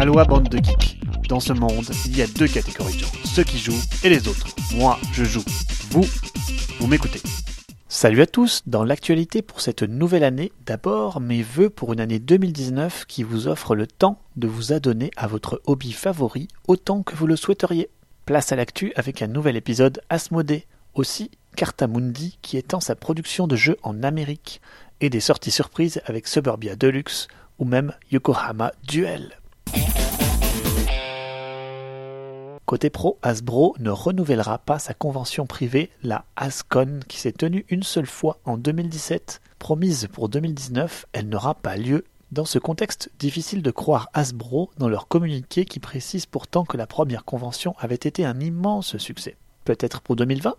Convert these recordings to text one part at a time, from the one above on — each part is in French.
Aloha bande de geeks. Dans ce monde, il y a deux catégories de gens, ceux qui jouent et les autres. Moi, je joue. Vous, vous m'écoutez. Salut à tous, dans l'actualité pour cette nouvelle année, d'abord mes vœux pour une année 2019 qui vous offre le temps de vous adonner à votre hobby favori autant que vous le souhaiteriez. Place à l'actu avec un nouvel épisode Asmodée. Aussi, Cartamundi qui étend sa production de jeux en Amérique et des sorties surprises avec Suburbia Deluxe ou même Yokohama Duel. Côté pro, Hasbro ne renouvellera pas sa convention privée, la Hascon, qui s'est tenue une seule fois en 2017. Promise pour 2019, elle n'aura pas lieu. Dans ce contexte, difficile de croire Hasbro dans leur communiqué qui précise pourtant que la première convention avait été un immense succès. Peut-être pour 2020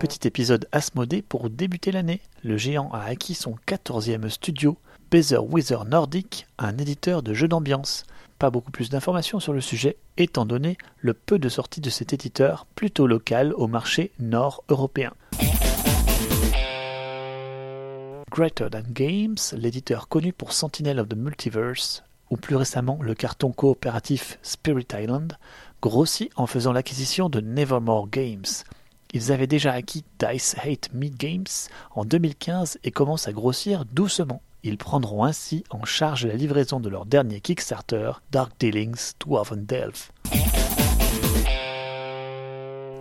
Petit épisode Asmodée pour débuter l'année. Le géant a acquis son 14e studio, Bezer Wither Nordic, un éditeur de jeux d'ambiance. Pas beaucoup plus d'informations sur le sujet, étant donné le peu de sorties de cet éditeur, plutôt local au marché nord-européen. Greater Than Games, l'éditeur connu pour Sentinel of the Multiverse, ou plus récemment le carton coopératif Spirit Island, grossit en faisant l'acquisition de Nevermore Games. Ils avaient déjà acquis Dice Hate Me Games en 2015 et commencent à grossir doucement. Ils prendront ainsi en charge la livraison de leur dernier Kickstarter, Dark Dealings Dwarven Delve.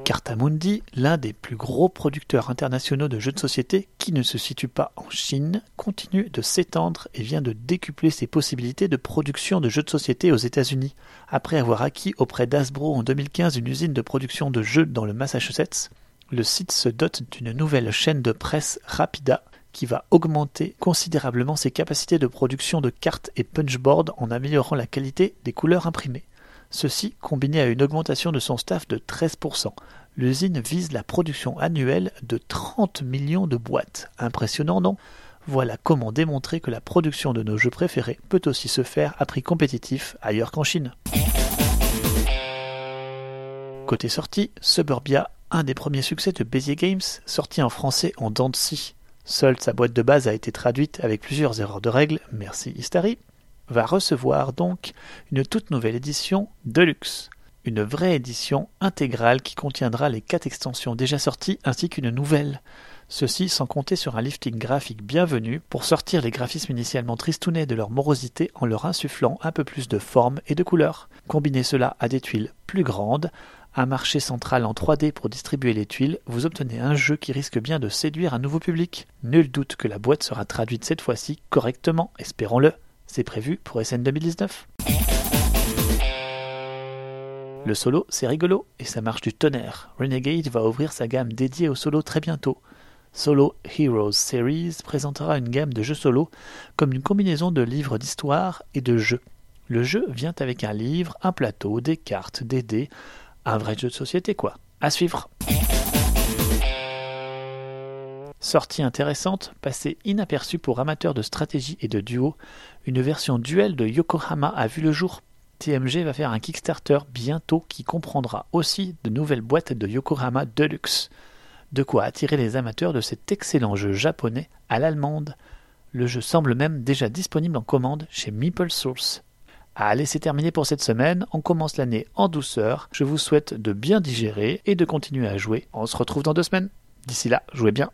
Cartamundi, l'un des plus gros producteurs internationaux de jeux de société qui ne se situe pas en Chine, continue de s'étendre et vient de décupler ses possibilités de production de jeux de société aux États-Unis. Après avoir acquis auprès d'Asbro en 2015 une usine de production de jeux dans le Massachusetts, le site se dote d'une nouvelle chaîne de presse Rapida qui va augmenter considérablement ses capacités de production de cartes et punchboards en améliorant la qualité des couleurs imprimées. Ceci combiné à une augmentation de son staff de 13%. L'usine vise la production annuelle de 30 millions de boîtes. Impressionnant, non? Voilà comment démontrer que la production de nos jeux préférés peut aussi se faire à prix compétitif ailleurs qu'en Chine. Côté sortie, Suburbia, un des premiers succès de Bézier Games, sorti en français en Dancy. Seule sa boîte de base a été traduite avec plusieurs erreurs de règles, merci Istari, va recevoir donc une toute nouvelle édition Deluxe, une vraie édition intégrale qui contiendra les quatre extensions déjà sorties ainsi qu'une nouvelle. Ceci sans compter sur un lifting graphique bienvenu pour sortir les graphismes initialement tristounets de leur morosité en leur insufflant un peu plus de forme et de couleur. Combinez cela à des tuiles plus grandes, un marché central en 3D pour distribuer les tuiles, vous obtenez un jeu qui risque bien de séduire un nouveau public. Nul doute que la boîte sera traduite cette fois-ci correctement, espérons-le. C'est prévu pour SN 2019. Le solo, c'est rigolo et ça marche du tonnerre. Renegade va ouvrir sa gamme dédiée au solo très bientôt. Solo Heroes Series présentera une gamme de jeux solo comme une combinaison de livres d'histoire et de jeux. Le jeu vient avec un livre, un plateau, des cartes, des dés, un vrai jeu de société, quoi. À suivre. Sortie intéressante, passée inaperçue pour amateurs de stratégie et de duo, une version duel de Yokohama a vu le jour. TMG va faire un Kickstarter bientôt qui comprendra aussi de nouvelles boîtes de Yokohama Deluxe. De quoi attirer les amateurs de cet excellent jeu japonais à l'allemande. Le jeu semble même déjà disponible en commande chez Meeple Source. Allez, c'est terminé pour cette semaine. On commence l'année en douceur. Je vous souhaite de bien digérer et de continuer à jouer. On se retrouve dans deux semaines. D'ici là, jouez bien.